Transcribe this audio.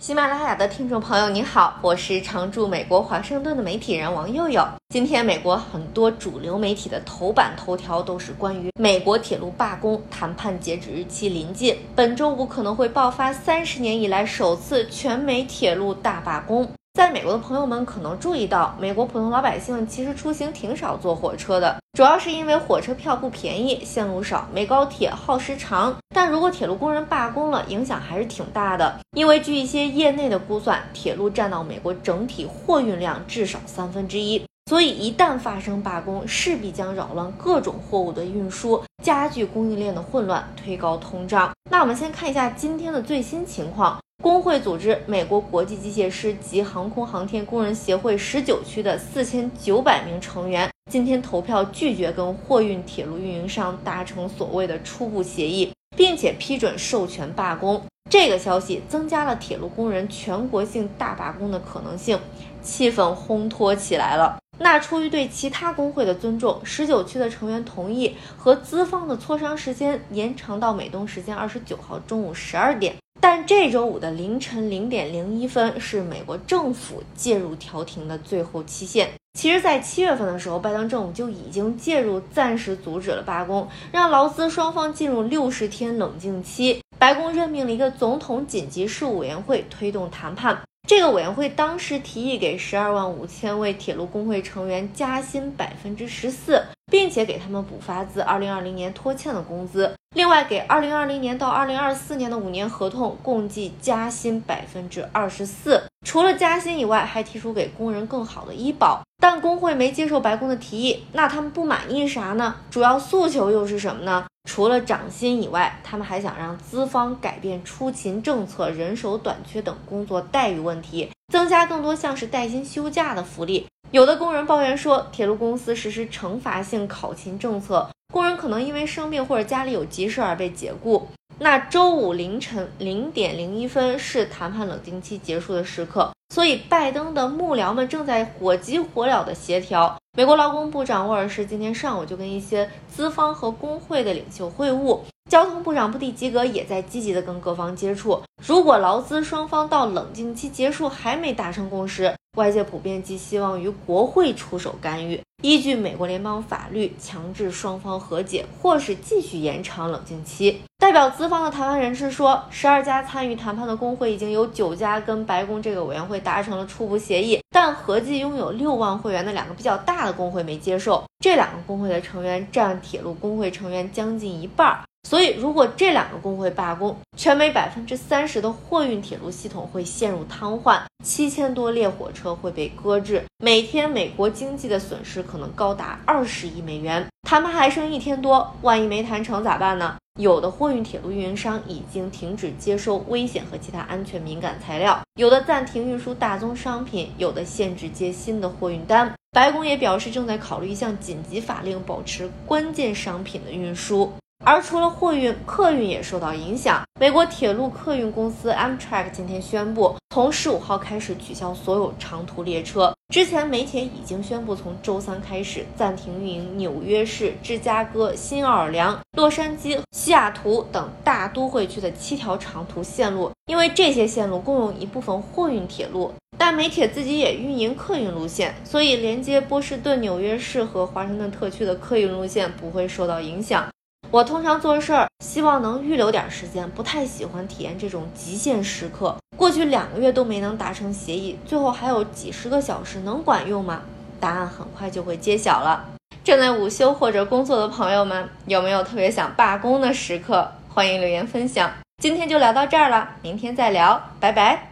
喜马拉雅的听众朋友，你好，我是常驻美国华盛顿的媒体人王佑佑。今天，美国很多主流媒体的头版头条都是关于美国铁路罢工谈判截止日期临近，本周五可能会爆发三十年以来首次全美铁路大罢工。在美国的朋友们可能注意到，美国普通老百姓其实出行挺少坐火车的，主要是因为火车票不便宜，线路少，没高铁耗时长。但如果铁路工人罢工了，影响还是挺大的，因为据一些业内的估算，铁路占到美国整体货运量至少三分之一，所以一旦发生罢工，势必将扰乱各种货物的运输，加剧供应链的混乱，推高通胀。那我们先看一下今天的最新情况。工会组织美国国际机械师及航空航天工人协会十九区的四千九百名成员今天投票拒绝跟货运铁路运营商达成所谓的初步协议，并且批准授权罢工。这个消息增加了铁路工人全国性大罢工的可能性，气氛烘托起来了。那出于对其他工会的尊重，十九区的成员同意和资方的磋商时间延长到美东时间二十九号中午十二点。但这周五的凌晨零点零一分是美国政府介入调停的最后期限。其实，在七月份的时候，拜登政府就已经介入，暂时阻止了罢工，让劳资双方进入六十天冷静期。白宫任命了一个总统紧急事务委员会推动谈判。这个委员会当时提议给十二万五千位铁路工会成员加薪百分之十四，并且给他们补发自二零二零年拖欠的工资。另外，给二零二零年到二零二四年的五年合同共计加薪百分之二十四。除了加薪以外，还提出给工人更好的医保。但工会没接受白宫的提议，那他们不满意啥呢？主要诉求又是什么呢？除了涨薪以外，他们还想让资方改变出勤政策、人手短缺等工作待遇问题，增加更多像是带薪休假的福利。有的工人抱怨说，铁路公司实施惩罚性考勤政策，工人可能因为生病或者家里有急事而被解雇。那周五凌晨零点零一分是谈判冷静期结束的时刻。所以，拜登的幕僚们正在火急火燎地协调。美国劳工部长沃尔什今天上午就跟一些资方和工会的领袖会晤。交通部长布蒂吉格也在积极地跟各方接触。如果劳资双方到冷静期结束还没达成共识，外界普遍寄希望于国会出手干预，依据美国联邦法律强制双方和解，或是继续延长冷静期。代表资方的谈判人士说，十二家参与谈判的工会已经有九家跟白宫这个委员会达成了初步协议，但合计拥有六万会员的两个比较大的工会没接受。这两个工会的成员占铁路工会成员将近一半。所以，如果这两个工会罢工，全美百分之三十的货运铁路系统会陷入瘫痪，七千多列火车会被搁置，每天美国经济的损失可能高达二十亿美元。谈判还剩一天多，万一没谈成咋办呢？有的货运铁路运营商已经停止接收危险和其他安全敏感材料，有的暂停运输大宗商品，有的限制接新的货运单。白宫也表示正在考虑一项紧急法令，保持关键商品的运输。而除了货运，客运也受到影响。美国铁路客运公司 Amtrak 今天宣布，从十五号开始取消所有长途列车。之前美铁已经宣布，从周三开始暂停运营纽约市、芝加哥、新奥尔良、洛杉矶、西雅图等大都会区的七条长途线路，因为这些线路共用一部分货运铁路。但美铁自己也运营客运路线，所以连接波士顿、纽约市和华盛顿特区的客运路线不会受到影响。我通常做事儿，希望能预留点时间，不太喜欢体验这种极限时刻。过去两个月都没能达成协议，最后还有几十个小时，能管用吗？答案很快就会揭晓了。正在午休或者工作的朋友们，有没有特别想罢工的时刻？欢迎留言分享。今天就聊到这儿了，明天再聊，拜拜。